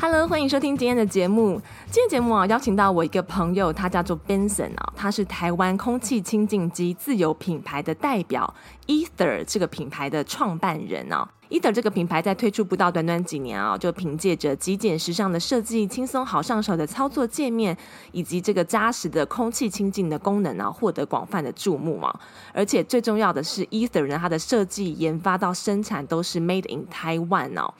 Hello，欢迎收听今天的节目。今天节目啊，邀请到我一个朋友，他叫做 Benson 啊，他是台湾空气清净机自有品牌的代表，Ether 这个品牌的创办人啊。Ether 这个品牌在推出不到短短几年啊，就凭借着极简时尚的设计、轻松好上手的操作界面，以及这个扎实的空气清净的功能啊，获得广泛的注目啊。而且最重要的是，Ether 呢，它的设计、研发到生产都是 Made in Taiwan 哦。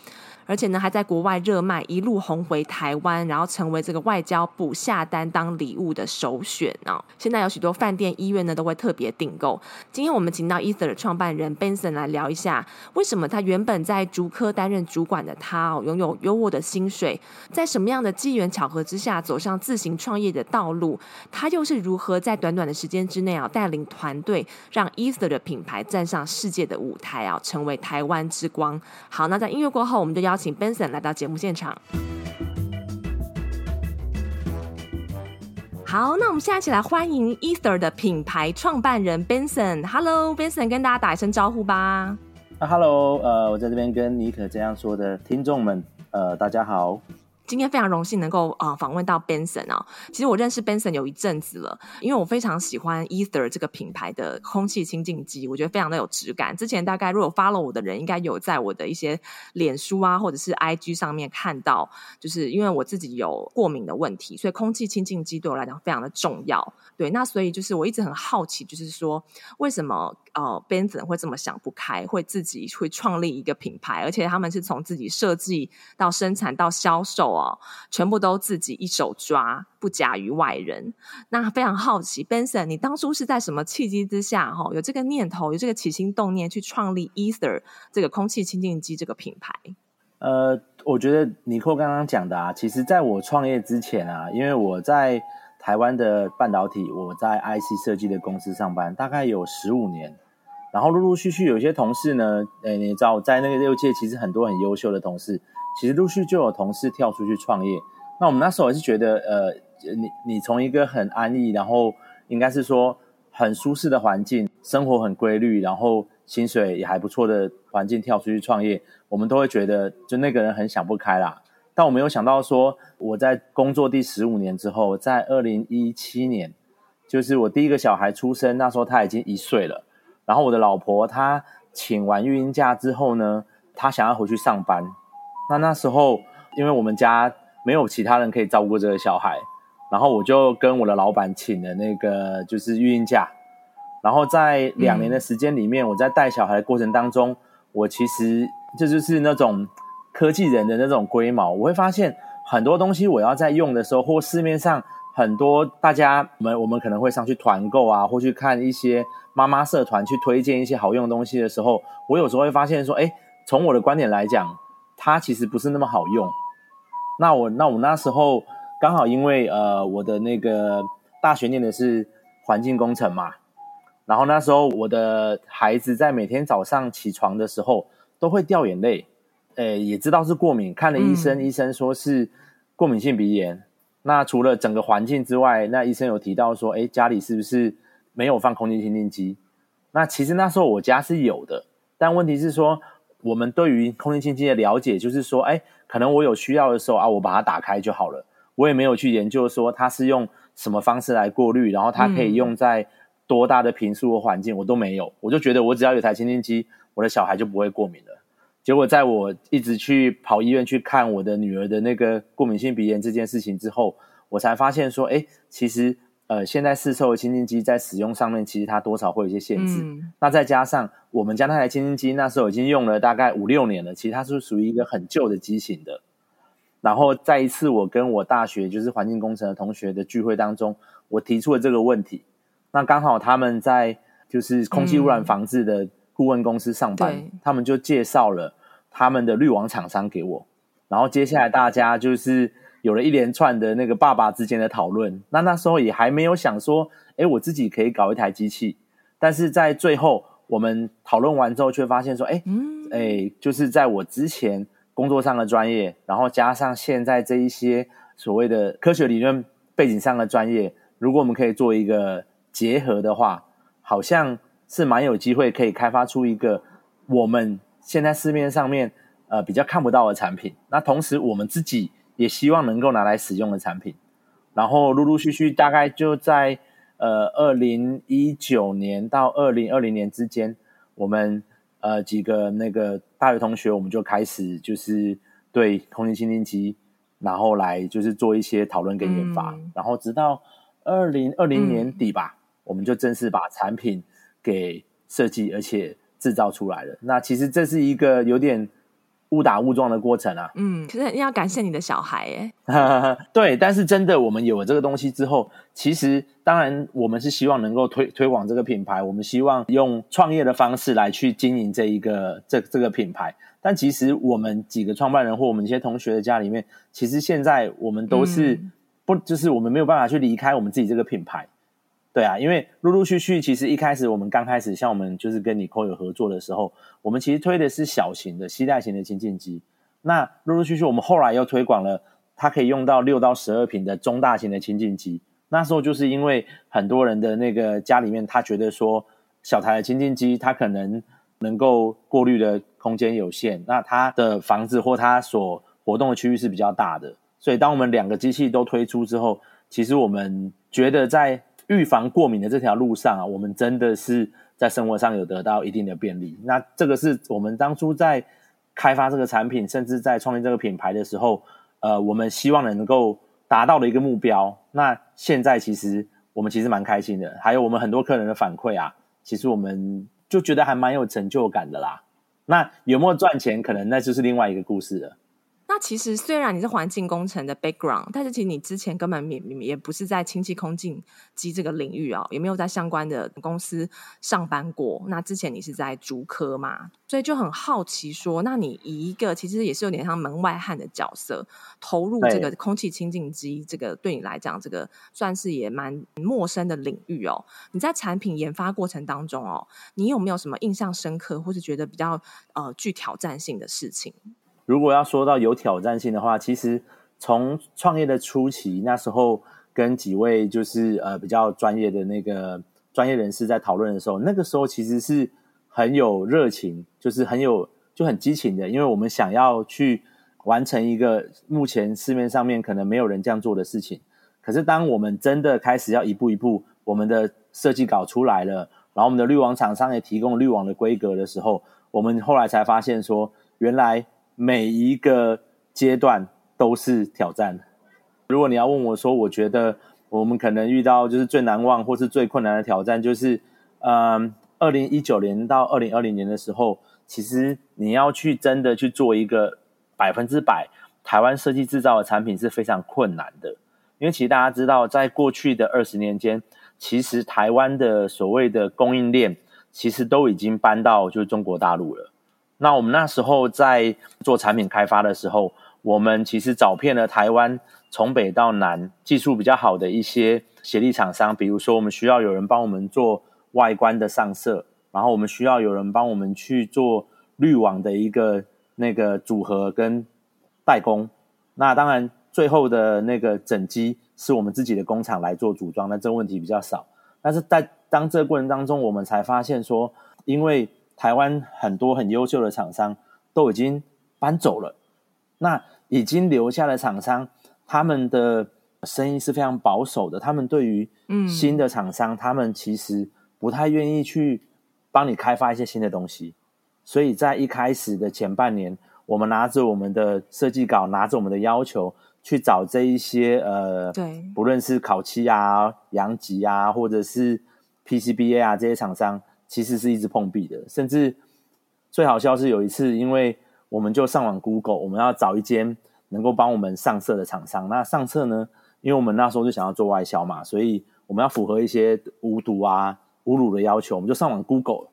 而且呢，还在国外热卖，一路红回台湾，然后成为这个外交部下单当礼物的首选哦！现在有许多饭店、医院呢都会特别订购。今天我们请到 Ether 的创办人 Benson 来聊一下，为什么他原本在竹科担任主管的他哦，拥有优渥的薪水，在什么样的机缘巧合之下走上自行创业的道路？他又是如何在短短的时间之内啊，带领团队让 Ether 的品牌站上世界的舞台啊，成为台湾之光？好，那在音乐过后，我们就要。邀请 Benson 来到节目现场。好，那我们现在一起来欢迎 Ether 的品牌创办人 Benson。Hello，Benson，跟大家打一声招呼吧。，Hello，呃，我在这边跟尼可这样说的听众们，呃，大家好。今天非常荣幸能够啊、访问到 Benson 啊、哦，其实我认识 Benson 有一阵子了，因为我非常喜欢 Ether 这个品牌的空气清净机，我觉得非常的有质感。之前大概如果 follow 我的人，应该有在我的一些脸书啊或者是 IG 上面看到，就是因为我自己有过敏的问题，所以空气清净机对我来讲非常的重要。对，那所以就是我一直很好奇，就是说为什么呃 Benson 会这么想不开，会自己会创立一个品牌，而且他们是从自己设计到生产到销售。哦，全部都自己一手抓，不假于外人。那非常好奇，Benson，你当初是在什么契机之下，哈，有这个念头，有这个起心动念去创立 Ether 这个空气清净机这个品牌？呃，我觉得尼克刚刚讲的啊，其实在我创业之前啊，因为我在台湾的半导体，我在 IC 设计的公司上班，大概有十五年。然后陆陆续续有些同事呢，诶，你知道，在那个六界，其实很多很优秀的同事。其实陆续就有同事跳出去创业，那我们那时候也是觉得，呃，你你从一个很安逸，然后应该是说很舒适的环境，生活很规律，然后薪水也还不错的环境跳出去创业，我们都会觉得就那个人很想不开啦。但我没有想到说，我在工作第十五年之后，在二零一七年，就是我第一个小孩出生，那时候他已经一岁了，然后我的老婆她请完育婴假之后呢，她想要回去上班。那那时候，因为我们家没有其他人可以照顾这个小孩，然后我就跟我的老板请了那个就是育婴假，然后在两年的时间里面，我在带小孩的过程当中，我其实这就是那种科技人的那种龟毛，我会发现很多东西我要在用的时候，或市面上很多大家我们我们可能会上去团购啊，或去看一些妈妈社团去推荐一些好用的东西的时候，我有时候会发现说，哎，从我的观点来讲。它其实不是那么好用。那我那我那时候刚好因为呃我的那个大学念的是环境工程嘛，然后那时候我的孩子在每天早上起床的时候都会掉眼泪，诶也知道是过敏，看了医生，嗯、医生说是过敏性鼻炎。那除了整个环境之外，那医生有提到说，哎家里是不是没有放空气清净机？那其实那时候我家是有的，但问题是说。我们对于空气清净机的了解，就是说，哎，可能我有需要的时候啊，我把它打开就好了。我也没有去研究说它是用什么方式来过滤，然后它可以用在多大的频数和环境，我都没有。我就觉得我只要有台清净机，我的小孩就不会过敏了。结果在我一直去跑医院去看我的女儿的那个过敏性鼻炎这件事情之后，我才发现说，哎，其实。呃，现在市售的清净机在使用上面，其实它多少会有一些限制。嗯、那再加上我们家那台清净机那时候已经用了大概五六年了，其实它是属于一个很旧的机型的。然后在一次我跟我大学就是环境工程的同学的聚会当中，我提出了这个问题。那刚好他们在就是空气污染防治的顾问公司上班，嗯、他们就介绍了他们的滤网厂商给我。然后接下来大家就是。有了一连串的那个爸爸之间的讨论。那那时候也还没有想说，哎，我自己可以搞一台机器。但是在最后我们讨论完之后，却发现说，哎，哎，就是在我之前工作上的专业，然后加上现在这一些所谓的科学理论背景上的专业，如果我们可以做一个结合的话，好像是蛮有机会可以开发出一个我们现在市面上面呃比较看不到的产品。那同时我们自己也希望能够拿来使用的产品，然后陆陆续续大概就在。呃，二零一九年到二零二零年之间，我们呃几个那个大学同学，我们就开始就是对空气清净机，然后来就是做一些讨论跟研发，嗯、然后直到二零二零年底吧，嗯、我们就正式把产品给设计而且制造出来了。那其实这是一个有点。误打误撞的过程啊，嗯，其实要感谢你的小孩耶，对，但是真的我们有了这个东西之后，其实当然我们是希望能够推推广这个品牌，我们希望用创业的方式来去经营这一个这这个品牌，但其实我们几个创办人或我们一些同学的家里面，其实现在我们都是不，就是我们没有办法去离开我们自己这个品牌。对啊，因为陆陆续续，其实一开始我们刚开始，像我们就是跟 Nicole 有合作的时候，我们其实推的是小型的携带型的清净机。那陆陆续续，我们后来又推广了，它可以用到六到十二坪的中大型的清净机。那时候就是因为很多人的那个家里面，他觉得说小台的清净机，它可能能够过滤的空间有限，那他的房子或他所活动的区域是比较大的。所以当我们两个机器都推出之后，其实我们觉得在预防过敏的这条路上啊，我们真的是在生活上有得到一定的便利。那这个是我们当初在开发这个产品，甚至在创立这个品牌的时候，呃，我们希望能够达到的一个目标。那现在其实我们其实蛮开心的，还有我们很多客人的反馈啊，其实我们就觉得还蛮有成就感的啦。那有没有赚钱，可能那就是另外一个故事了。那其实虽然你是环境工程的 background，但是其实你之前根本也也不是在氢气空净机这个领域哦，也没有在相关的公司上班过。那之前你是在竹科嘛，所以就很好奇说，那你以一个其实也是有点像门外汉的角色，投入这个空气清净机，这个对你来讲，这个算是也蛮陌生的领域哦。你在产品研发过程当中哦，你有没有什么印象深刻，或是觉得比较呃具挑战性的事情？如果要说到有挑战性的话，其实从创业的初期，那时候跟几位就是呃比较专业的那个专业人士在讨论的时候，那个时候其实是很有热情，就是很有就很激情的，因为我们想要去完成一个目前市面上面可能没有人这样做的事情。可是当我们真的开始要一步一步，我们的设计稿出来了，然后我们的滤网厂商也提供滤网的规格的时候，我们后来才发现说，原来。每一个阶段都是挑战。如果你要问我说，我觉得我们可能遇到就是最难忘或是最困难的挑战，就是，嗯，二零一九年到二零二零年的时候，其实你要去真的去做一个百分之百台湾设计制造的产品是非常困难的。因为其实大家知道，在过去的二十年间，其实台湾的所谓的供应链，其实都已经搬到就是中国大陆了。那我们那时候在做产品开发的时候，我们其实找遍了台湾从北到南技术比较好的一些协力厂商，比如说我们需要有人帮我们做外观的上色，然后我们需要有人帮我们去做滤网的一个那个组合跟代工。那当然最后的那个整机是我们自己的工厂来做组装，那这个问题比较少。但是在当这个过程当中，我们才发现说，因为台湾很多很优秀的厂商都已经搬走了，那已经留下的厂商，他们的生意是非常保守的。他们对于新的厂商，嗯、他们其实不太愿意去帮你开发一些新的东西。所以在一开始的前半年，我们拿着我们的设计稿，拿着我们的要求去找这一些呃，对，不论是烤漆啊、阳极啊，或者是 PCBA 啊这些厂商。其实是一直碰壁的，甚至最好笑是有一次，因为我们就上网 Google，我们要找一间能够帮我们上色的厂商。那上色呢，因为我们那时候就想要做外销嘛，所以我们要符合一些无毒啊、无乳的要求，我们就上网 Google。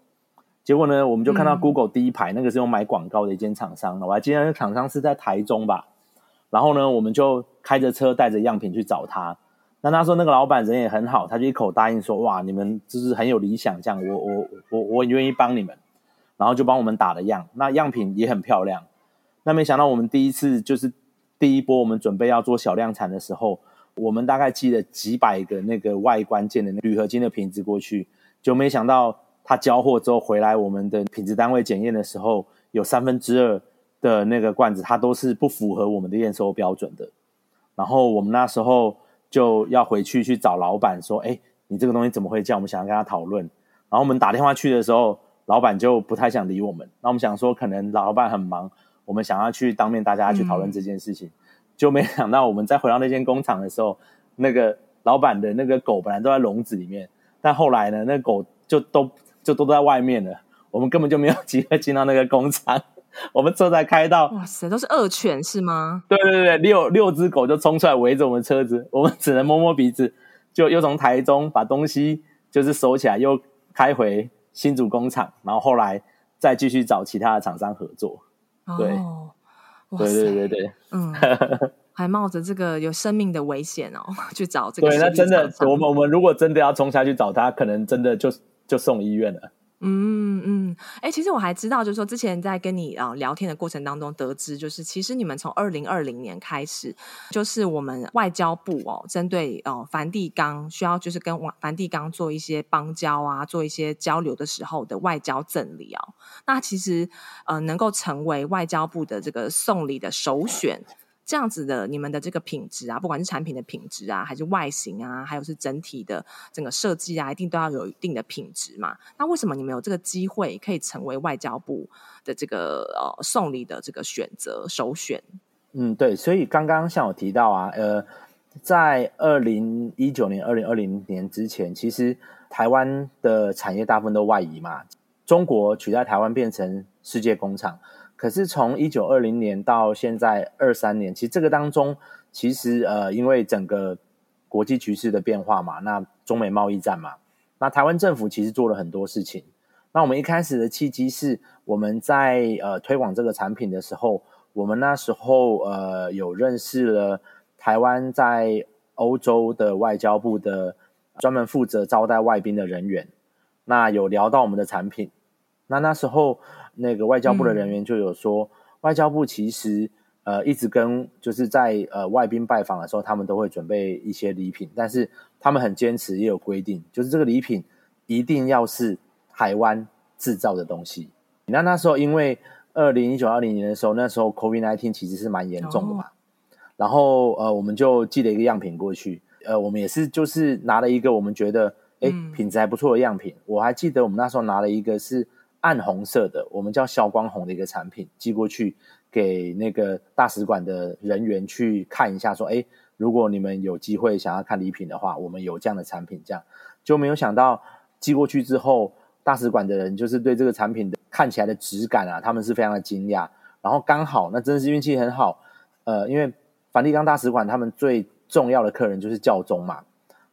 结果呢，我们就看到 Google 第一排那个是用买广告的一间厂商，我还记得那个厂商是在台中吧。然后呢，我们就开着车带着样品去找他。那他说那个老板人也很好，他就一口答应说：“哇，你们就是很有理想，这样我我我我愿意帮你们。”然后就帮我们打了样，那样品也很漂亮。那没想到我们第一次就是第一波，我们准备要做小量产的时候，我们大概寄了几百个那个外观件的铝合金的瓶子过去，就没想到他交货之后回来，我们的品质单位检验的时候，有三分之二的那个罐子它都是不符合我们的验收标准的。然后我们那时候就要回去去找老板说：“哎，你这个东西怎么会这样？我们想要跟他讨论。”然后我们打电话去的时候，老板就不太想理我们。那我们想说，可能老板很忙。我们想要去当面大家去讨论这件事情，嗯、就没想到我们再回到那间工厂的时候，那个老板的那个狗本来都在笼子里面，但后来呢，那个、狗就都就都在外面了，我们根本就没有机会进到那个工厂。我们车才开到，哇塞，都是恶犬是吗？对对对，六六只狗就冲出来围着我们车子，我们只能摸摸鼻子，就又从台中把东西就是收起来，又开回新竹工厂，然后后来再继续找其他的厂商合作。对，哦、对对对对，嗯，还冒着这个有生命的危险哦，去找这个。对，那真的，我们我们如果真的要冲下去找他，可能真的就就送医院了。嗯嗯，哎、其实我还知道，就是说之前在跟你啊、聊天的过程当中得知，就是其实你们从二零二零年开始，就是我们外交部哦，针对哦梵蒂冈需要就是跟梵蒂冈做一些邦交啊，做一些交流的时候的外交赠礼哦，那其实呃能够成为外交部的这个送礼的首选。这样子的，你们的这个品质啊，不管是产品的品质啊，还是外形啊，还有是整体的整个设计啊，一定都要有一定的品质嘛。那为什么你们有这个机会可以成为外交部的这个呃送礼的这个选择首选？嗯，对，所以刚刚像我提到啊，呃，在二零一九年、二零二零年之前，其实台湾的产业大部分都外移嘛，中国取代台湾变成世界工厂。可是从一九二零年到现在二三年，其实这个当中，其实呃，因为整个国际局势的变化嘛，那中美贸易战嘛，那台湾政府其实做了很多事情。那我们一开始的契机是，我们在呃推广这个产品的时候，我们那时候呃有认识了台湾在欧洲的外交部的专门负责招待外宾的人员，那有聊到我们的产品，那那时候。那个外交部的人员就有说，嗯、外交部其实呃一直跟就是在呃外宾拜访的时候，他们都会准备一些礼品，但是他们很坚持，也有规定，就是这个礼品一定要是台湾制造的东西。那那时候因为二零一九二零年的时候，那时候 COVID-19 其实是蛮严重的嘛，哦、然后呃我们就寄了一个样品过去，呃我们也是就是拿了一个我们觉得哎、嗯、品质还不错的样品，我还记得我们那时候拿了一个是。暗红色的，我们叫消光红的一个产品寄过去给那个大使馆的人员去看一下，说：哎，如果你们有机会想要看礼品的话，我们有这样的产品。这样就没有想到寄过去之后，大使馆的人就是对这个产品的看起来的质感啊，他们是非常的惊讶。然后刚好那真的是运气很好，呃，因为梵蒂冈大使馆他们最重要的客人就是教宗嘛，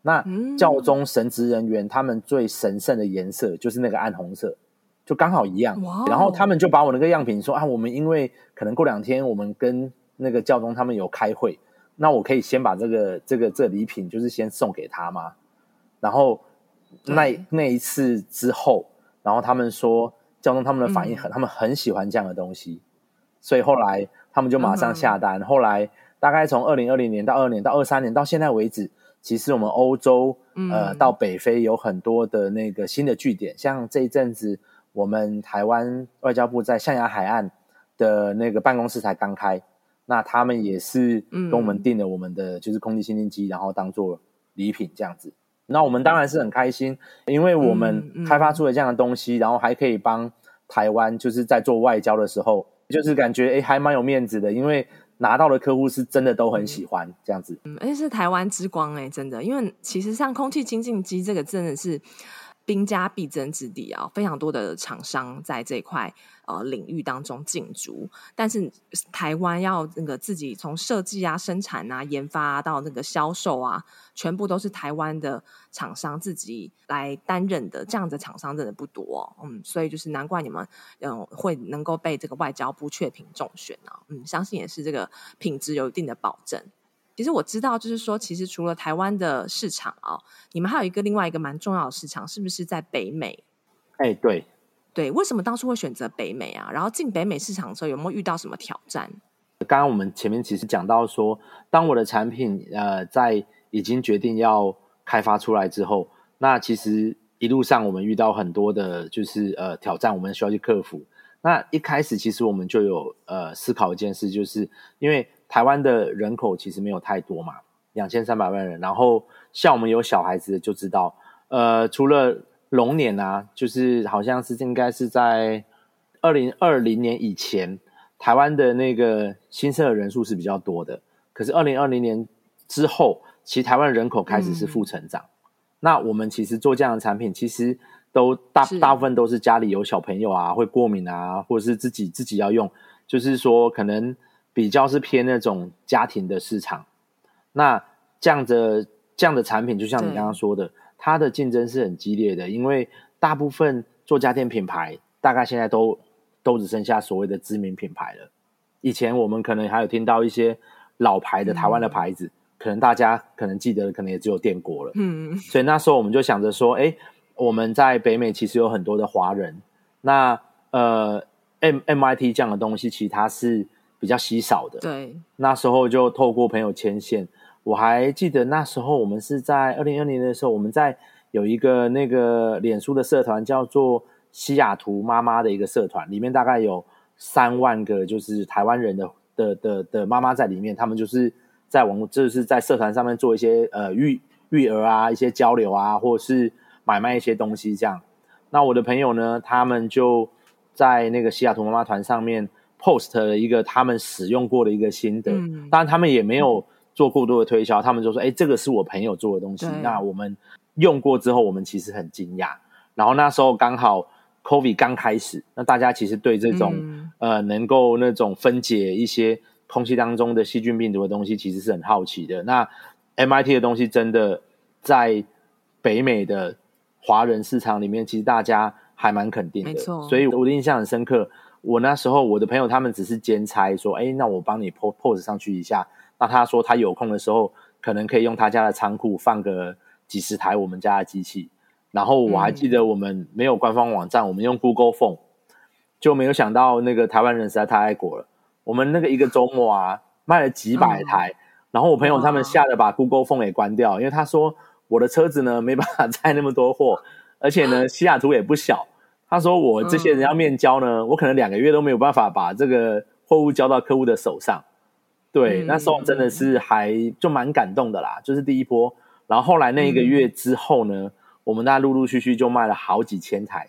那教宗神职人员他们最神圣的颜色就是那个暗红色。就刚好一样.然后他们就把我那个样品说啊，我们因为可能过两天我们跟那个教宗他们有开会，那我可以先把这个这个这个礼品就是先送给他吗？然后那那一次之后，然后他们说教宗他们的反应很，嗯、他们很喜欢这样的东西，所以后来他们就马上下单。嗯、后来大概从二零二零年到二年到二三年到现在为止，其实我们欧洲、嗯、呃到北非有很多的那个新的据点，像这一阵子。我们台湾外交部在象牙海岸的那个办公室才刚开，那他们也是跟我们订了我们的就是空气清净机，然后当做礼品这样子。那我们当然是很开心，因为我们开发出了这样的东西，然后还可以帮台湾就是在做外交的时候，就是感觉诶还蛮有面子的，因为拿到的客户是真的都很喜欢这样子。嗯，而且是台湾之光诶，真的，因为其实像空气清净机这个真的是。兵家必争之地啊，非常多的厂商在这块呃领域当中进驻，但是台湾要那个自己从设计啊、生产啊、研发啊到那个销售啊，全部都是台湾的厂商自己来担任的，这样的厂商真的不多，嗯，所以就是难怪你们嗯会能够被这个外交部确评中选啊，嗯，相信也是这个品质有一定的保证。其实我知道，就是说，其实除了台湾的市场啊、哦，你们还有一个另外一个蛮重要的市场，是不是在北美？哎，对，对，为什么当初会选择北美啊？然后进北美市场的时候，有没有遇到什么挑战？刚刚我们前面其实讲到说，当我的产品呃在已经决定要开发出来之后，那其实一路上我们遇到很多的，就是呃挑战，我们需要去克服。那一开始其实我们就有呃思考一件事，就是因为。台湾的人口其实没有太多嘛，两千三百万人。然后像我们有小孩子的就知道，呃，除了龙年啊，就是好像是应该是在二零二零年以前，台湾的那个新生儿人数是比较多的。可是二零二零年之后，其实台湾人口开始是负成长。嗯。那我们其实做这样的产品，其实都大大部分都是家里有小朋友啊，会过敏啊，或者是自己自己要用，就是说可能。比较是偏那种家庭的市场，那这样的这样的产品，就像你刚刚说的，它的竞争是很激烈的，因为大部分做家电品牌，大概现在都都只剩下所谓的知名品牌了。以前我们可能还有听到一些老牌的台湾的牌子，嗯、可能大家可能记得，可能也只有电锅了。嗯，所以那时候我们就想着说，哎，我们在北美其实有很多的华人，那呃，M MIT 这样的东西，其实它是。比较稀少的，对，那时候就透过朋友牵线。我还记得那时候我们是在二零二零年的时候，我们在有一个那个脸书的社团，叫做西雅图妈妈的一个社团，里面大概有三万个就是台湾人的的的的妈妈在里面，他们就是在网络，就是在社团上面做一些呃育育儿啊，一些交流啊，或者是买卖一些东西这样。那我的朋友呢，他们就在那个西雅图妈妈团上面。Post 了一个他们使用过的一个心得，嗯、当然他们也没有做过多的推销，嗯、他们就说：“哎，这个是我朋友做的东西。”那我们用过之后，我们其实很惊讶。然后那时候刚好 COVID 刚开始，那大家其实对这种、嗯、呃能够那种分解一些空气当中的细菌病毒的东西，其实是很好奇的。那 MIT 的东西真的在北美的华人市场里面，其实大家还蛮肯定的，没错。所以我的印象很深刻。我那时候，我的朋友他们只是兼差，说：“哎，那我帮你 post 上去一下。”那他说他有空的时候，可能可以用他家的仓库放个几十台我们家的机器。然后我还记得我们没有官方网站，嗯、我们用 Google Phone，就没有想到那个台湾人实在太爱国了。我们那个一个周末啊，卖了几百台。嗯、然后我朋友他们吓得把 Google Phone 给关掉，因为他说我的车子呢没办法载那么多货，而且呢西雅图也不小。他说：“我这些人要面交呢，嗯、我可能两个月都没有办法把这个货物交到客户的手上。”对，嗯、那时候真的是还就蛮感动的啦，就是第一波。然后后来那一个月之后呢，嗯、我们大家陆陆续续就卖了好几千台，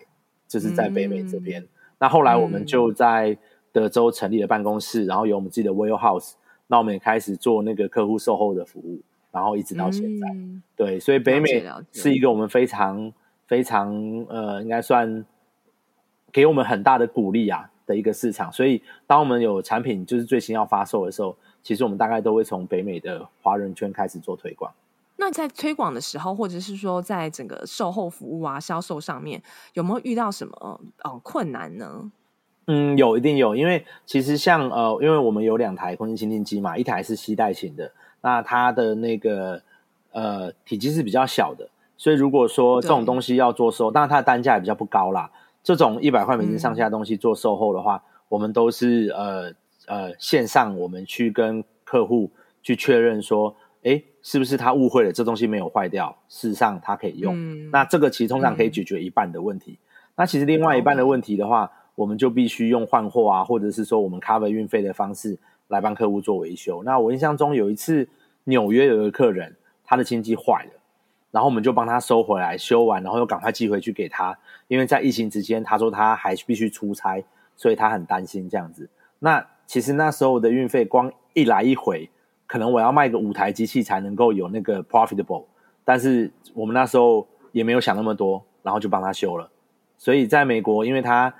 就是在北美这边。嗯、那后来我们就在德州成立了办公室，然后有我们自己的 warehouse，那我们也开始做那个客户售后的服务，然后一直到现在。嗯、对，所以北美是一个我们非常非常呃，应该算。给我们很大的鼓励啊的一个市场，所以当我们有产品就是最新要发售的时候，其实我们大概都会从北美的华人圈开始做推广。那在推广的时候，或者是说在整个售后服务啊、销售上面，有没有遇到什么呃困难呢？嗯，有，一定有，因为其实像呃，因为我们有两台空气清净机嘛，一台是吸带型的，那它的那个呃体积是比较小的，所以如果说这种东西要做售，当然它的单价也比较不高啦。这种一百块美金上下的东西做售后的话，嗯、我们都是呃呃线上，我们去跟客户去确认说，诶，是不是他误会了，这东西没有坏掉，事实上他可以用。嗯、那这个其实通常可以解决一半的问题。嗯、那其实另外一半的问题的话，嗯、我们就必须用换货啊，或者是说我们 cover 运费的方式来帮客户做维修。那我印象中有一次纽约有一个客人，他的清机坏了。然后我们就帮他收回来，修完，然后又赶快寄回去给他。因为在疫情之间，他说他还必须出差，所以他很担心这样子。那其实那时候的运费，光一来一回，可能我要卖个五台机器才能够有那个 profitable。但是我们那时候也没有想那么多，然后就帮他修了。所以在美国，因为他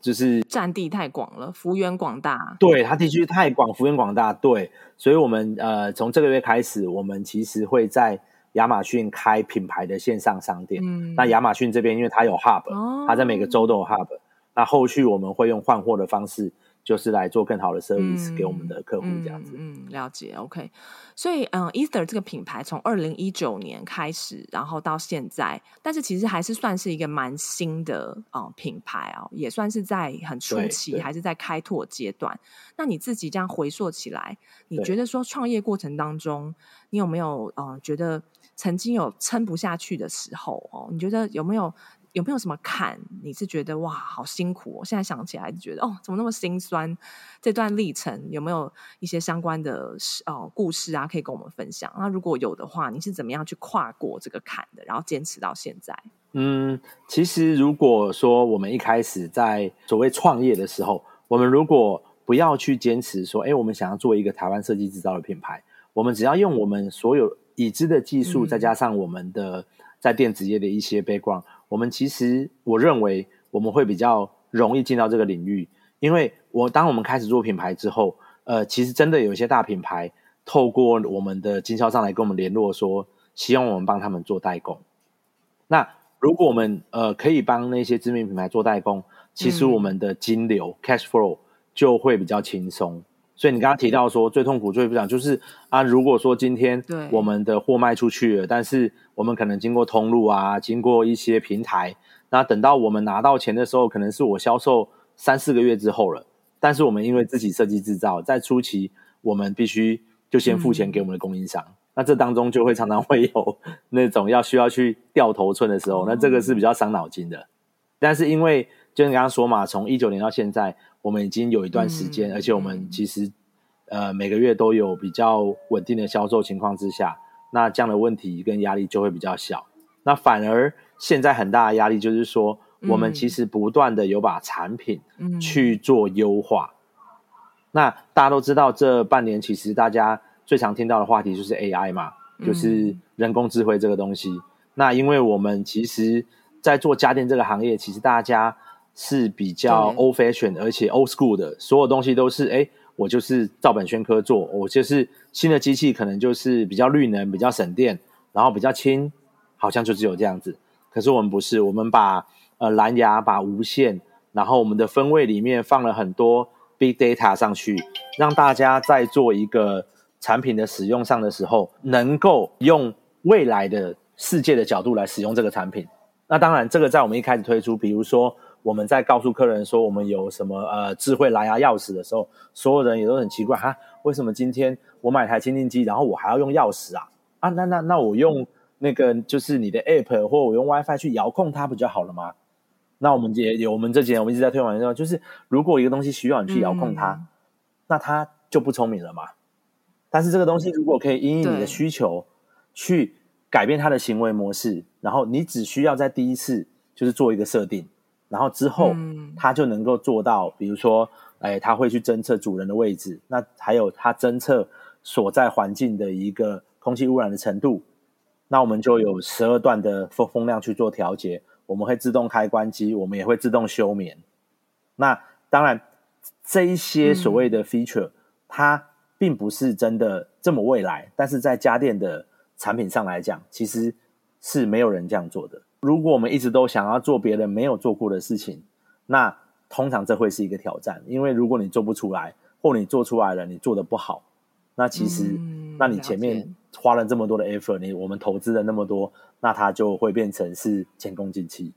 就是占地太广了，幅员广大，对，他地区太广，幅员广大，对，所以我们呃从这个月开始，我们其实会在亚马逊开品牌的线上商店。嗯，那亚马逊这边因为它有 hub，哦，它在每个州都有 hub，那后续我们会用换货的方式。就是来做更好的 service 给我们的客户这样子。嗯，嗯，了解，OK。所以，嗯，Ether 这个品牌从二零一九年开始，然后到现在，但是其实还是算是一个蛮新的啊、嗯、品牌哦，也算是在很初期，还是在开拓阶段。那你自己这样回溯起来，你觉得说创业过程当中，你有没有嗯觉得曾经有撑不下去的时候哦？你觉得有没有？有没有什么坎？你是觉得哇，好辛苦哦！现在想起来就觉得哦，怎么那么心酸？这段历程有没有一些相关的哦故事啊，可以跟我们分享？那如果有的话，你是怎么样去跨过这个坎的，然后坚持到现在？嗯，其实如果说我们一开始在所谓创业的时候，我们如果不要去坚持说，哎，我们想要做一个台湾设计制造的品牌，我们只要用我们所有已知的技术，嗯、再加上我们的在电子业的一些 background。我们其实，我认为我们会比较容易进到这个领域，因为我当我们开始做品牌之后，呃，其实真的有一些大品牌透过我们的经销商来跟我们联络，说希望我们帮他们做代工。那如果我们呃可以帮那些知名品牌做代工，其实我们的金流、嗯、cash flow 就会比较轻松。所以你刚刚提到说最痛苦、最不想就是啊，如果说今天我们的货卖出去了，但是我们可能经过通路啊，经过一些平台，那等到我们拿到钱的时候，可能是我销售三四个月之后了。但是我们因为自己设计制造，在初期我们必须就先付钱给我们的供应商，嗯、那这当中就会常常会有那种要需要去掉头寸的时候，那这个是比较伤脑筋的。嗯、但是因为就你刚刚说嘛，从一九年到现在。我们已经有一段时间，嗯、而且我们其实，呃，每个月都有比较稳定的销售情况之下，那这样的问题跟压力就会比较小。那反而现在很大的压力就是说，我们其实不断的有把产品去做优化。嗯、那大家都知道，这半年其实大家最常听到的话题就是 AI 嘛，就是人工智慧这个东西。嗯、那因为我们其实，在做家电这个行业，其实大家。是比较 old fashion，而且 old school 的，所有东西都是，哎，我就是照本宣科做，我就是新的机器可能就是比较绿能、比较省电，然后比较轻，好像就只有这样子。可是我们不是，我们把呃蓝牙、把无线，然后我们的分位里面放了很多 big data 上去，让大家在做一个产品的使用上的时候，能够用未来的世界的角度来使用这个产品。那当然，这个在我们一开始推出，比如说。我们在告诉客人说我们有什么呃智慧蓝牙钥匙的时候，所有人也都很奇怪哈，为什么今天我买台清净机，然后我还要用钥匙啊？啊，那那那我用那个就是你的 app 或我用 WiFi 去遥控它不就好了吗？那我们也有我们这几年我们一直在推广的时候，就是如果一个东西需要你去遥控它，嗯、那它就不聪明了嘛。但是这个东西如果可以因应你的需求去改变它的行为模式，然后你只需要在第一次就是做一个设定。然后之后，它就能够做到，比如说，哎，它会去侦测主人的位置，那还有它侦测所在环境的一个空气污染的程度，那我们就有十二段的风风量去做调节，我们会自动开关机，我们也会自动休眠。那当然，这一些所谓的 feature，它并不是真的这么未来，但是在家电的产品上来讲，其实是没有人这样做的。如果我们一直都想要做别人没有做过的事情，那通常这会是一个挑战。因为如果你做不出来，或你做出来了，你做的不好，那其实，嗯、那你前面花了这么多的 effort，你我们投资了那么多，那它就会变成是前功尽弃。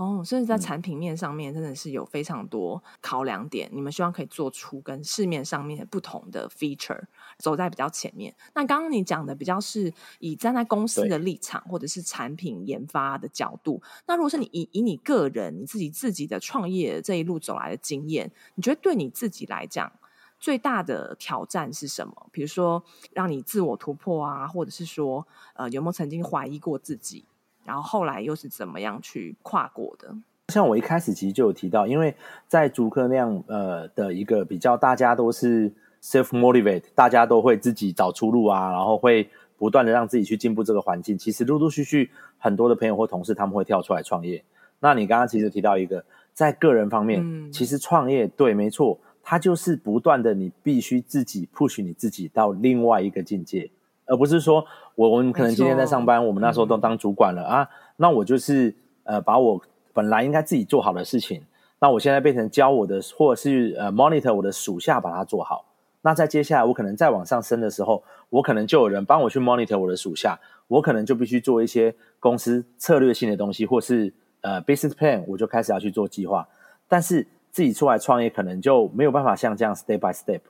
哦，所以在产品面上面真的是有非常多考量点，嗯、你们希望可以做出跟市面上面不同的 feature，走在比较前面。那刚刚你讲的比较是以站在公司的立场，或者是产品研发的角度。那如果是你以以你个人你自己自己的创业这一路走来的经验，你觉得对你自己来讲最大的挑战是什么？比如说让你自我突破啊，或者是说呃有没有曾经怀疑过自己？然后后来又是怎么样去跨过的？像我一开始其实就有提到，因为在逐客那样呃的一个比较，大家都是 self motivate，大家都会自己找出路啊，然后会不断的让自己去进步这个环境，其实陆陆续续很多的朋友或同事他们会跳出来创业。那你刚刚其实提到一个，在个人方面，嗯、其实创业对，没错，它就是不断的，你必须自己 push 你自己到另外一个境界，而不是说我我们可能今天在上班，我们那时候都当主管了、嗯、啊，那我就是呃把我本来应该自己做好的事情，那我现在变成教我的或者是呃 monitor 我的属下把它做好，那在接下来我可能再往上升的时候，我可能就有人帮我去 monitor 我的属下，我可能就必须做一些公司策略性的东西，或是。呃，business plan 我就开始要去做计划，但是自己出来创业可能就没有办法像这样 step by step，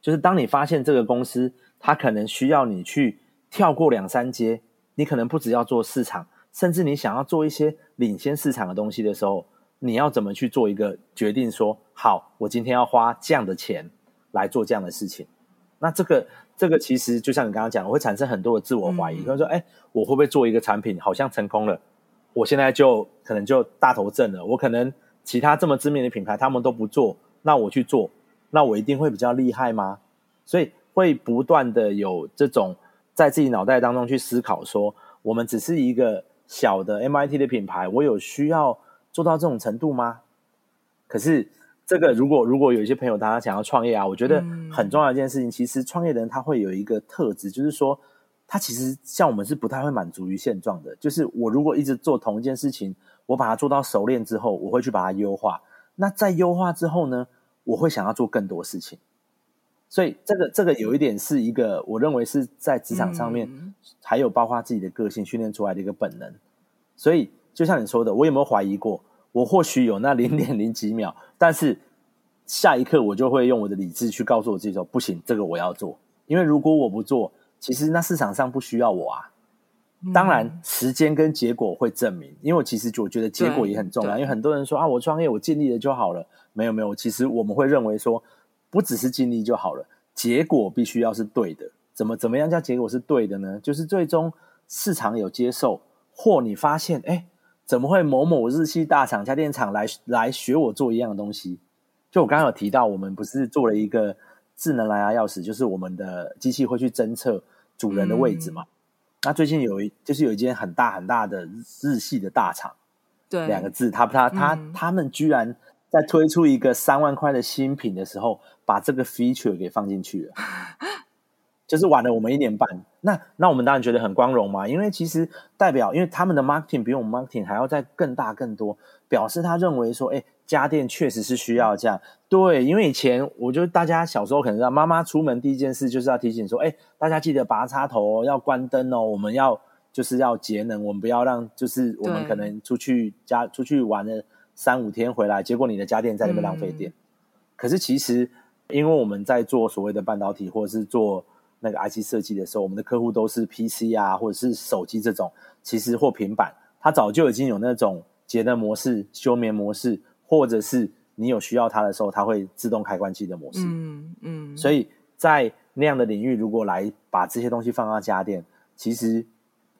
就是当你发现这个公司它可能需要你去跳过两三阶，你可能不只要做市场，甚至你想要做一些领先市场的东西的时候，你要怎么去做一个决定说，说好，我今天要花这样的钱来做这样的事情，那这个这个其实就像你刚刚讲，我会产生很多的自我怀疑，比如说，哎，我会不会做一个产品好像成功了？我现在就可能就大头挣了。我可能其他这么知名的品牌他们都不做，那我去做，那我一定会比较厉害吗？所以会不断的有这种在自己脑袋当中去思考说，我们只是一个小的 MIT 的品牌，我有需要做到这种程度吗？可是这个如果如果有一些朋友大家想要创业啊，我觉得很重要的一件事情，嗯、其实创业的人他会有一个特质，就是说。他其实像我们是不太会满足于现状的，就是我如果一直做同一件事情，我把它做到熟练之后，我会去把它优化。那在优化之后呢，我会想要做更多事情。所以这个这个有一点是一个，我认为是在职场上面，还有包括自己的个性训练出来的一个本能。所以就像你说的，我有没有怀疑过？我或许有那零点零几秒，但是下一刻我就会用我的理智去告诉我自己说，不行，这个我要做，因为如果我不做。其实那市场上不需要我啊，当然时间跟结果会证明，因为我其实我觉得结果也很重要，因为很多人说啊，我创业我尽力了就好了，没有没有，其实我们会认为说，不只是尽力就好了，结果必须要是对的。怎么怎么样叫结果是对的呢？就是最终市场有接受，或你发现哎，怎么会某某日系大厂家电厂来来学我做一样的东西？就我刚刚有提到，我们不是做了一个。智能蓝牙钥匙就是我们的机器会去侦测主人的位置嘛？嗯、那最近有一就是有一间很大很大的日系的大厂，对两个字，他他他、嗯、他们居然在推出一个三万块的新品的时候，把这个 feature 给放进去了。就是晚了我们一年半，那那我们当然觉得很光荣嘛，因为其实代表，因为他们的 marketing 比我们 marketing 还要再更大更多，表示他认为说，哎，家电确实是需要这样。对，因为以前我觉得大家小时候可能知道，妈妈出门第一件事就是要提醒说，哎，大家记得拔插头哦，要关灯哦，我们要就是要节能，我们不要让就是我们可能出去家出去玩了三五天回来，结果你的家电在那边浪费电。嗯、可是其实，因为我们在做所谓的半导体或者是做那个 IC 设计的时候，我们的客户都是 PC 啊，或者是手机这种，其实或平板，它早就已经有那种节能模式、休眠模式，或者是你有需要它的时候，它会自动开关机的模式。嗯嗯。所以在那样的领域，如果来把这些东西放到家电，其实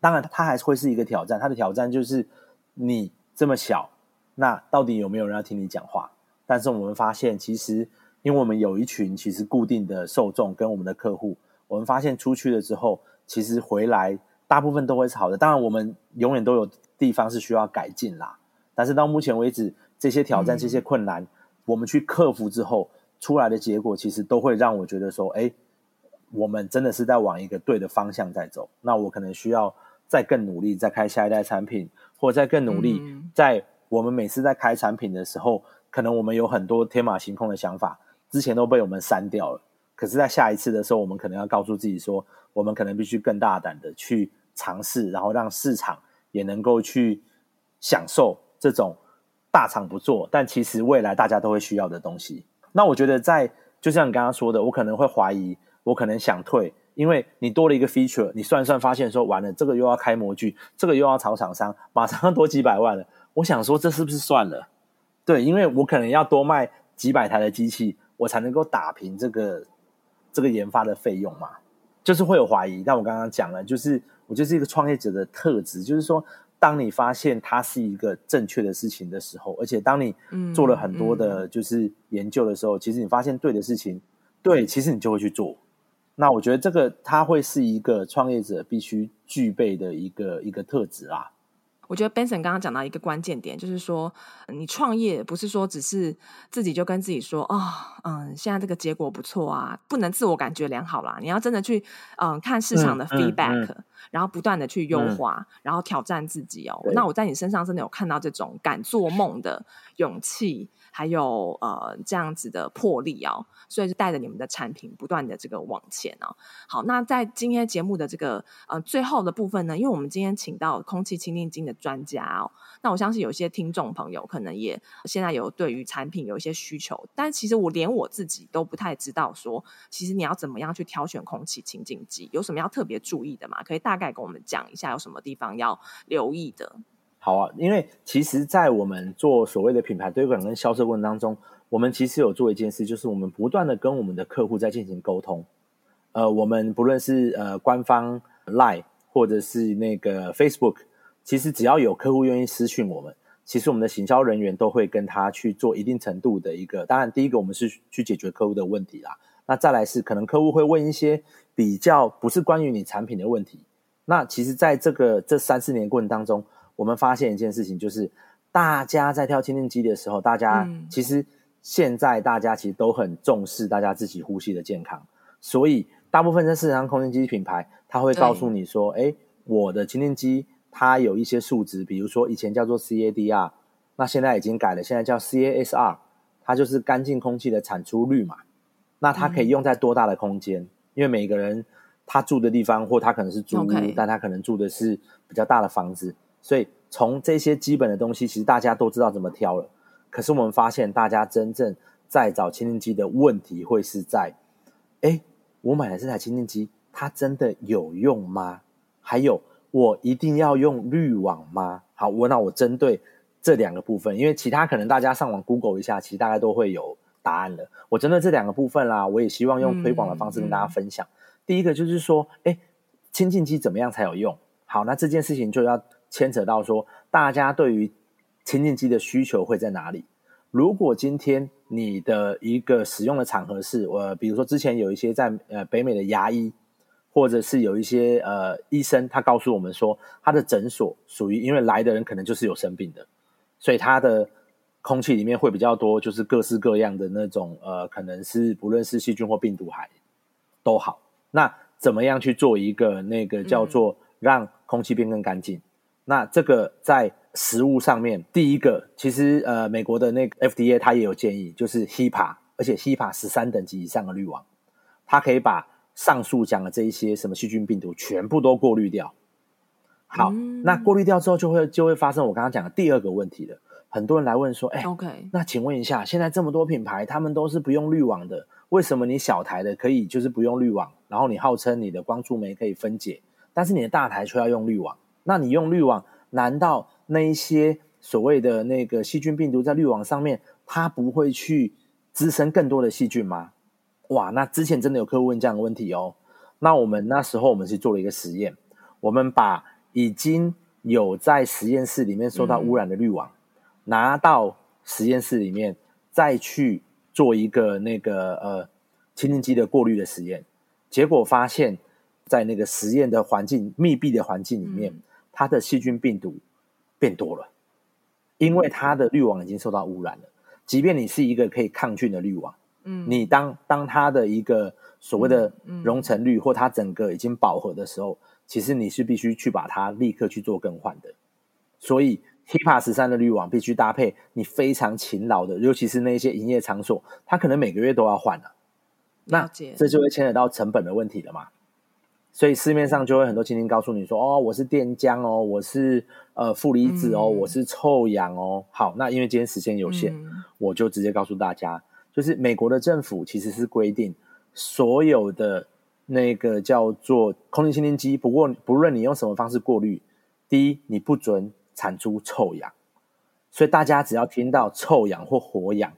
当然它还是会是一个挑战。它的挑战就是你这么小，那到底有没有人要听你讲话？但是我们发现，其实因为我们有一群其实固定的受众跟我们的客户。我们发现出去了之后，其实回来大部分都会是好的。当然，我们永远都有地方是需要改进啦。但是到目前为止，这些挑战、这些困难，嗯、我们去克服之后，出来的结果其实都会让我觉得说，哎，我们真的是在往一个对的方向在走。那我可能需要再更努力，再开下一代产品，或者再更努力，嗯、在我们每次在开产品的时候，可能我们有很多天马行空的想法，之前都被我们删掉了。可是，在下一次的时候，我们可能要告诉自己说，我们可能必须更大胆的去尝试，然后让市场也能够去享受这种大厂不做，但其实未来大家都会需要的东西。那我觉得在，就像你刚刚说的，我可能会怀疑，我可能想退，因为你多了一个 feature，你算算发现说，完了，这个又要开模具，这个又要找厂商，马上要多几百万了。我想说，这是不是算了？对，因为我可能要多卖几百台的机器，我才能够打平这个。这个研发的费用嘛，就是会有怀疑。但我刚刚讲了，就是我觉得是一个创业者的特质，就是说，当你发现它是一个正确的事情的时候，而且当你做了很多的，就是研究的时候，嗯嗯、其实你发现对的事情，对，其实你就会去做。那我觉得这个它会是一个创业者必须具备的一个一个特质啦。我觉得 Benson 刚刚讲到一个关键点，就是说你创业不是说只是自己就跟自己说哦，嗯，现在这个结果不错啊，不能自我感觉良好啦。你要真的去嗯看市场的 feedback，、嗯嗯嗯、然后不断的去优化，嗯、然后挑战自己哦。那我在你身上真的有看到这种敢做梦的勇气。还有呃这样子的魄力哦，所以就带着你们的产品不断的这个往前哦。好，那在今天节目的这个呃最后的部分呢，因为我们今天请到空气清净机的专家哦，那我相信有些听众朋友可能也现在有对于产品有一些需求，但其实我连我自己都不太知道说，其实你要怎么样去挑选空气清净机，有什么要特别注意的吗？可以大概跟我们讲一下有什么地方要留意的。好啊，因为其实，在我们做所谓的品牌推广跟销售过程当中，我们其实有做一件事，就是我们不断的跟我们的客户在进行沟通。呃，我们不论是呃官方 Line 或者是那个 Facebook，其实只要有客户愿意私讯我们，其实我们的行销人员都会跟他去做一定程度的一个。当然，第一个我们是去解决客户的问题啦。那再来是可能客户会问一些比较不是关于你产品的问题。那其实，在这个这三四年过程当中，我们发现一件事情，就是大家在挑清净机的时候，大家其实现在大家其实都很重视大家自己呼吸的健康，所以大部分在市场上空气机品牌，他会告诉你说：“哎，我的清净机它有一些数值，比如说以前叫做 CADR，那现在已经改了，现在叫 CASR，它就是干净空气的产出率嘛。那它可以用在多大的空间？因为每个人他住的地方，或他可能是租屋，但他可能住的是比较大的房子。”所以从这些基本的东西，其实大家都知道怎么挑了。可是我们发现，大家真正在找清净机的问题会是在：哎，我买了这台清净机，它真的有用吗？还有，我一定要用滤网吗？好，我那我针对这两个部分，因为其他可能大家上网 Google 一下，其实大概都会有答案了。我针对这两个部分啦，我也希望用推广的方式跟大家分享。嗯嗯、第一个就是说，哎，清净机怎么样才有用？好，那这件事情就要。牵扯到说，大家对于清净机的需求会在哪里？如果今天你的一个使用的场合是，呃，比如说之前有一些在呃北美的牙医，或者是有一些呃医生，他告诉我们说，他的诊所属于因为来的人可能就是有生病的，所以他的空气里面会比较多，就是各式各样的那种呃，可能是不论是细菌或病毒还都好。那怎么样去做一个那个叫做让空气变更干净？嗯那这个在食物上面，第一个其实呃，美国的那个 FDA 它也有建议，就是 HEPA，而且 HEPA 十三等级以上的滤网，它可以把上述讲的这一些什么细菌病毒全部都过滤掉。好，嗯、那过滤掉之后，就会就会发生我刚刚讲的第二个问题了。很多人来问说，哎，OK，那请问一下，现在这么多品牌，他们都是不用滤网的，为什么你小台的可以就是不用滤网，然后你号称你的光触媒可以分解，但是你的大台却要用滤网？那你用滤网，难道那一些所谓的那个细菌病毒在滤网上面，它不会去滋生更多的细菌吗？哇，那之前真的有客户问这样的问题哦。那我们那时候我们是做了一个实验，我们把已经有在实验室里面受到污染的滤网，嗯、拿到实验室里面再去做一个那个呃清净机的过滤的实验，结果发现，在那个实验的环境密闭的环境里面。嗯它的细菌病毒变多了，因为它的滤网已经受到污染了。即便你是一个可以抗菌的滤网，嗯，你当当它的一个所谓的熔层率或它整个已经饱和的时候，其实你是必须去把它立刻去做更换的。所以 HEPA 十三的滤网必须搭配你非常勤劳的，尤其是那些营业场所，它可能每个月都要换了。那这就会牵扯到成本的问题了嘛。所以市面上就会很多亲戚告诉你说：“哦，我是电浆哦，我是呃负离子哦，嗯、我是臭氧哦。”好，那因为今天时间有限，嗯、我就直接告诉大家，就是美国的政府其实是规定所有的那个叫做空气清新机，不过不论你用什么方式过滤，第一你不准产出臭氧。所以大家只要听到臭氧或活氧，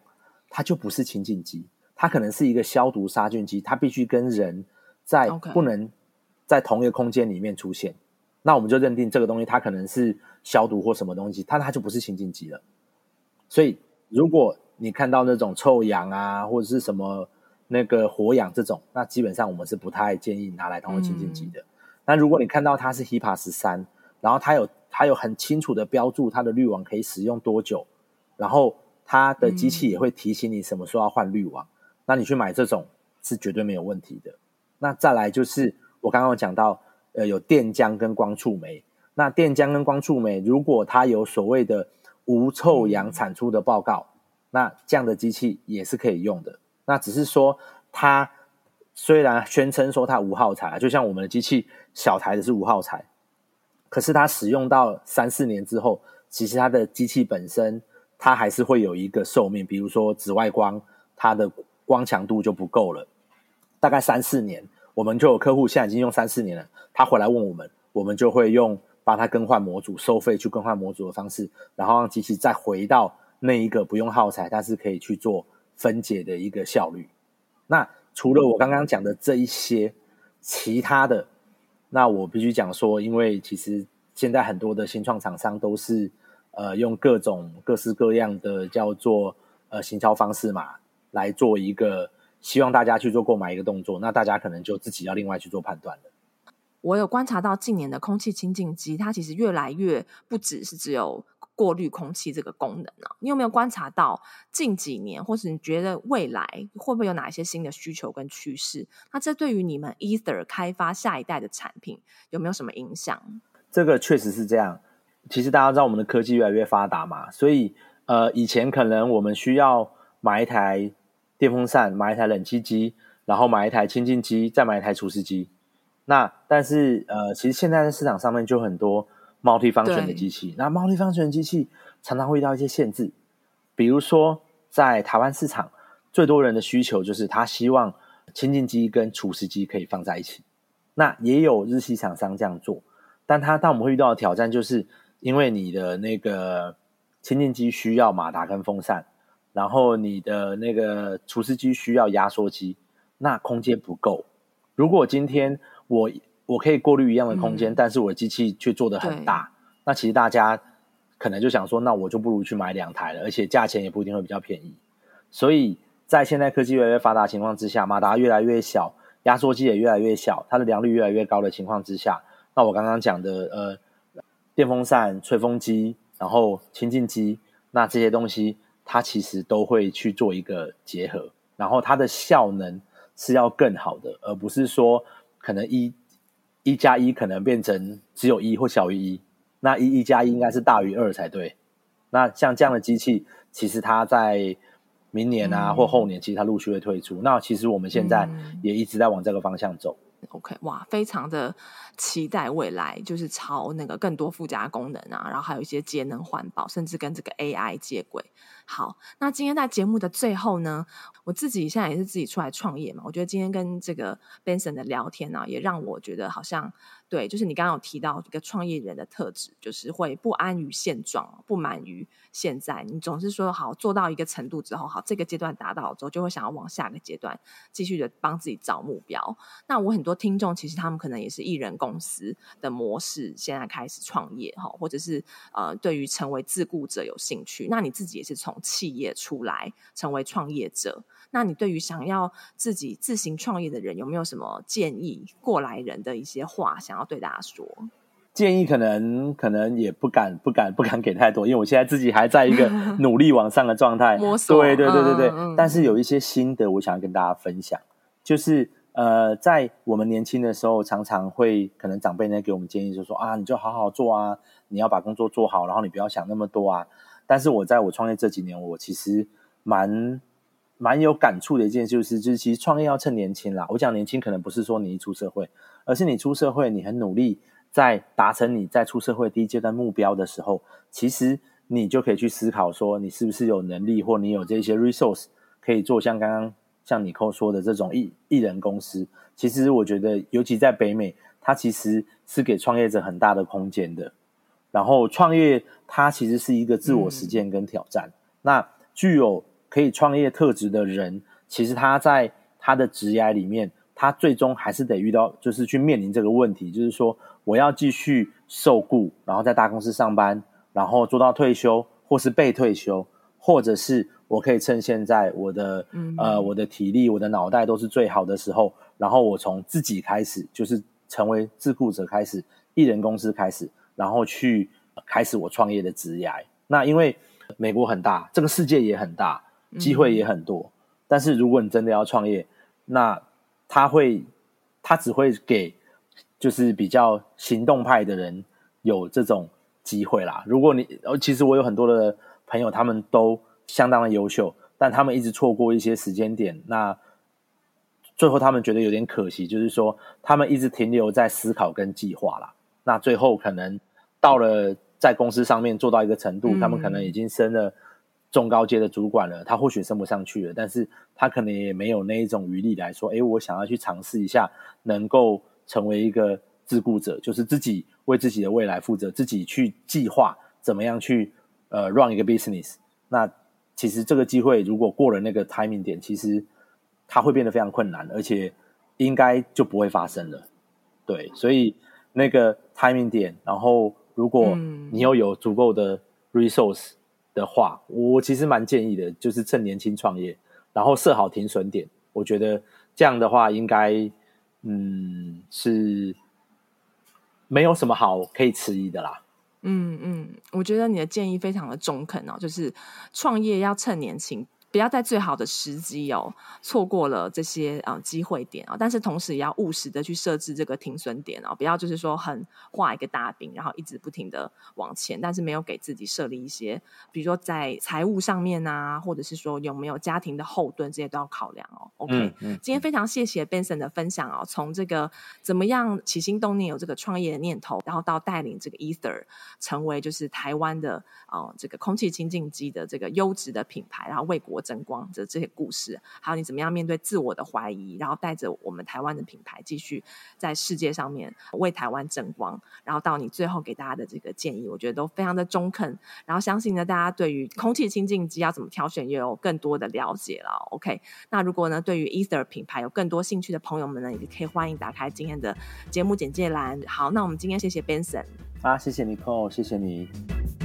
它就不是清净机，它可能是一个消毒杀菌机，它必须跟人在不能。在同一个空间里面出现，那我们就认定这个东西它可能是消毒或什么东西，它它就不是清净机了。所以，如果你看到那种臭氧啊，或者是什么那个活氧这种，那基本上我们是不太建议拿来当做清净机的。嗯、那如果你看到它是 HEPA 十三，然后它有它有很清楚的标注它的滤网可以使用多久，然后它的机器也会提醒你什么时候要换滤网，嗯、那你去买这种是绝对没有问题的。那再来就是我刚刚有讲到，呃，有电浆跟光触媒。那电浆跟光触媒，如果它有所谓的无臭氧产出的报告，那这样的机器也是可以用的。那只是说，它虽然宣称说它无耗材，就像我们的机器小台的是无耗材，可是它使用到三四年之后，其实它的机器本身它还是会有一个寿命，比如说紫外光，它的光强度就不够了，大概三四年，我们就有客户现在已经用三四年了，他回来问我们，我们就会用。帮他更换模组，收费去更换模组的方式，然后让机器再回到那一个不用耗材，但是可以去做分解的一个效率。那除了我刚刚讲的这一些，其他的，那我必须讲说，因为其实现在很多的新创厂商都是呃用各种各式各样的叫做呃行销方式嘛，来做一个希望大家去做购买一个动作，那大家可能就自己要另外去做判断了。我有观察到近年的空气清净机，它其实越来越不只是只有过滤空气这个功能啊。你有没有观察到近几年，或是你觉得未来会不会有哪一些新的需求跟趋势？那这对于你们 Aether 开发下一代的产品有没有什么影响？这个确实是这样。其实大家知道我们的科技越来越发达嘛，所以呃，以前可能我们需要买一台电风扇，买一台冷气机，然后买一台清净机，再买一台除湿机。那但是呃，其实现在的市场上面就很多 multi-function 的机器。那 multi-function 的机器常常会遇到一些限制，比如说在台湾市场，最多人的需求就是他希望清净机跟除湿机可以放在一起。那也有日系厂商这样做，但他当我们会遇到的挑战，就是因为你的那个清净机需要马达跟风扇，然后你的那个除湿机需要压缩机，那空间不够。如果今天我我可以过滤一样的空间，嗯、但是我的机器却做得很大，那其实大家可能就想说，那我就不如去买两台了，而且价钱也不一定会比较便宜。所以在现在科技越来越发达的情况之下，马达越来越小，压缩机也越来越小，它的良率越来越高的情况之下，那我刚刚讲的呃电风扇、吹风机，然后清净机，那这些东西它其实都会去做一个结合，然后它的效能是要更好的，而不是说。可能一一加一可能变成只有一或小于一，那一一加一应该是大于二才对。那像这样的机器，其实它在明年啊、嗯、或后年，其实它陆续会推出。那其实我们现在也一直在往这个方向走。OK，哇，非常的期待未来，就是朝那个更多附加功能啊，然后还有一些节能环保，甚至跟这个 AI 接轨。好，那今天在节目的最后呢，我自己现在也是自己出来创业嘛，我觉得今天跟这个 Benson 的聊天呢、啊，也让我觉得好像。对，就是你刚刚有提到一个创业人的特质，就是会不安于现状，不满于现在。你总是说好做到一个程度之后，好这个阶段达到之后，就会想要往下个阶段继续的帮自己找目标。那我很多听众其实他们可能也是艺人公司的模式，现在开始创业哈，或者是呃对于成为自雇者有兴趣。那你自己也是从企业出来成为创业者。那你对于想要自己自行创业的人，有没有什么建议？过来人的一些话，想要对大家说？建议可能可能也不敢不敢不敢给太多，因为我现在自己还在一个 努力往上的状态，摸索。对对对对对。但是有一些心得，我想要跟大家分享，就是呃，在我们年轻的时候，常常会可能长辈呢给我们建议，就说啊，你就好好做啊，你要把工作做好，然后你不要想那么多啊。但是我在我创业这几年，我其实蛮。蛮有感触的一件事就是，就是其实创业要趁年轻啦。我讲年轻，可能不是说你一出社会，而是你出社会，你很努力，在达成你在出社会第一阶段目标的时候，其实你就可以去思考说，你是不是有能力，或你有这些 resource 可以做像刚刚像你扣说的这种艺艺人公司。其实我觉得，尤其在北美，它其实是给创业者很大的空间的。然后创业，它其实是一个自我实践跟挑战。嗯、那具有。可以创业特质的人，其实他在他的职涯里面，他最终还是得遇到，就是去面临这个问题，就是说我要继续受雇，然后在大公司上班，然后做到退休，或是被退休，或者是我可以趁现在我的、嗯、呃我的体力、我的脑袋都是最好的时候，然后我从自己开始，就是成为自雇者开始，一人公司开始，然后去开始我创业的职涯。那因为美国很大，这个世界也很大，机会也很多。嗯、但是如果你真的要创业，那他会，他只会给就是比较行动派的人有这种机会啦。如果你，其实我有很多的朋友，他们都相当的优秀，但他们一直错过一些时间点。那最后他们觉得有点可惜，就是说他们一直停留在思考跟计划啦。那最后可能到了在公司上面做到一个程度，嗯、他们可能已经升了中高阶的主管了，他或许升不上去了，但是他可能也没有那一种余力来说，哎，我想要去尝试一下，能够成为一个自雇者，就是自己为自己的未来负责，自己去计划怎么样去呃 run 一个 business。那其实这个机会如果过了那个 timing 点，其实它会变得非常困难，而且应该就不会发生了。对，所以那个 timing 点，然后如果你又有足够的 resource。的话，我其实蛮建议的，就是趁年轻创业，然后设好停损点。我觉得这样的话，应该嗯是没有什么好可以迟疑的啦。嗯嗯，我觉得你的建议非常的中肯哦，就是创业要趁年轻。不要在最好的时机哦，错过了这些啊、呃、机会点啊、哦，但是同时也要务实的去设置这个停损点哦，不要就是说很画一个大饼，然后一直不停的往前，但是没有给自己设立一些，比如说在财务上面啊，或者是说有没有家庭的后盾，这些都要考量哦。OK，嗯嗯，今天非常谢谢 Benson 的分享哦，从这个怎么样起心动念有这个创业的念头，然后到带领这个 Ether 成为就是台湾的啊、呃、这个空气清净机的这个优质的品牌，然后为国争光的这些故事，还有你怎么样面对自我的怀疑，然后带着我们台湾的品牌继续在世界上面为台湾争光，然后到你最后给大家的这个建议，我觉得都非常的中肯。然后相信呢，大家对于空气清净机要怎么挑选，也有更多的了解了。OK，那如果呢，对于 Ether 品牌有更多兴趣的朋友们呢，也可以欢迎打开今天的节目简介栏。好，那我们今天谢谢 Benson 啊，谢谢 Nicole，谢谢你。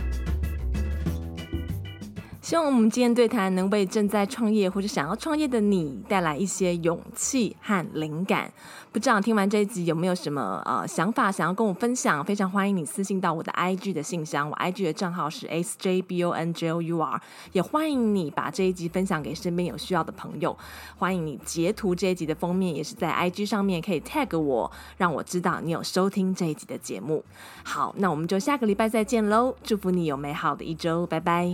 希望我们今天对谈能为正在创业或者想要创业的你带来一些勇气和灵感。不知道听完这一集有没有什么呃想法想要跟我分享？非常欢迎你私信到我的 IG 的信箱，我 IG 的账号是 sjbonjour。也欢迎你把这一集分享给身边有需要的朋友。欢迎你截图这一集的封面，也是在 IG 上面可以 tag 我，让我知道你有收听这一集的节目。好，那我们就下个礼拜再见喽！祝福你有美好的一周，拜拜。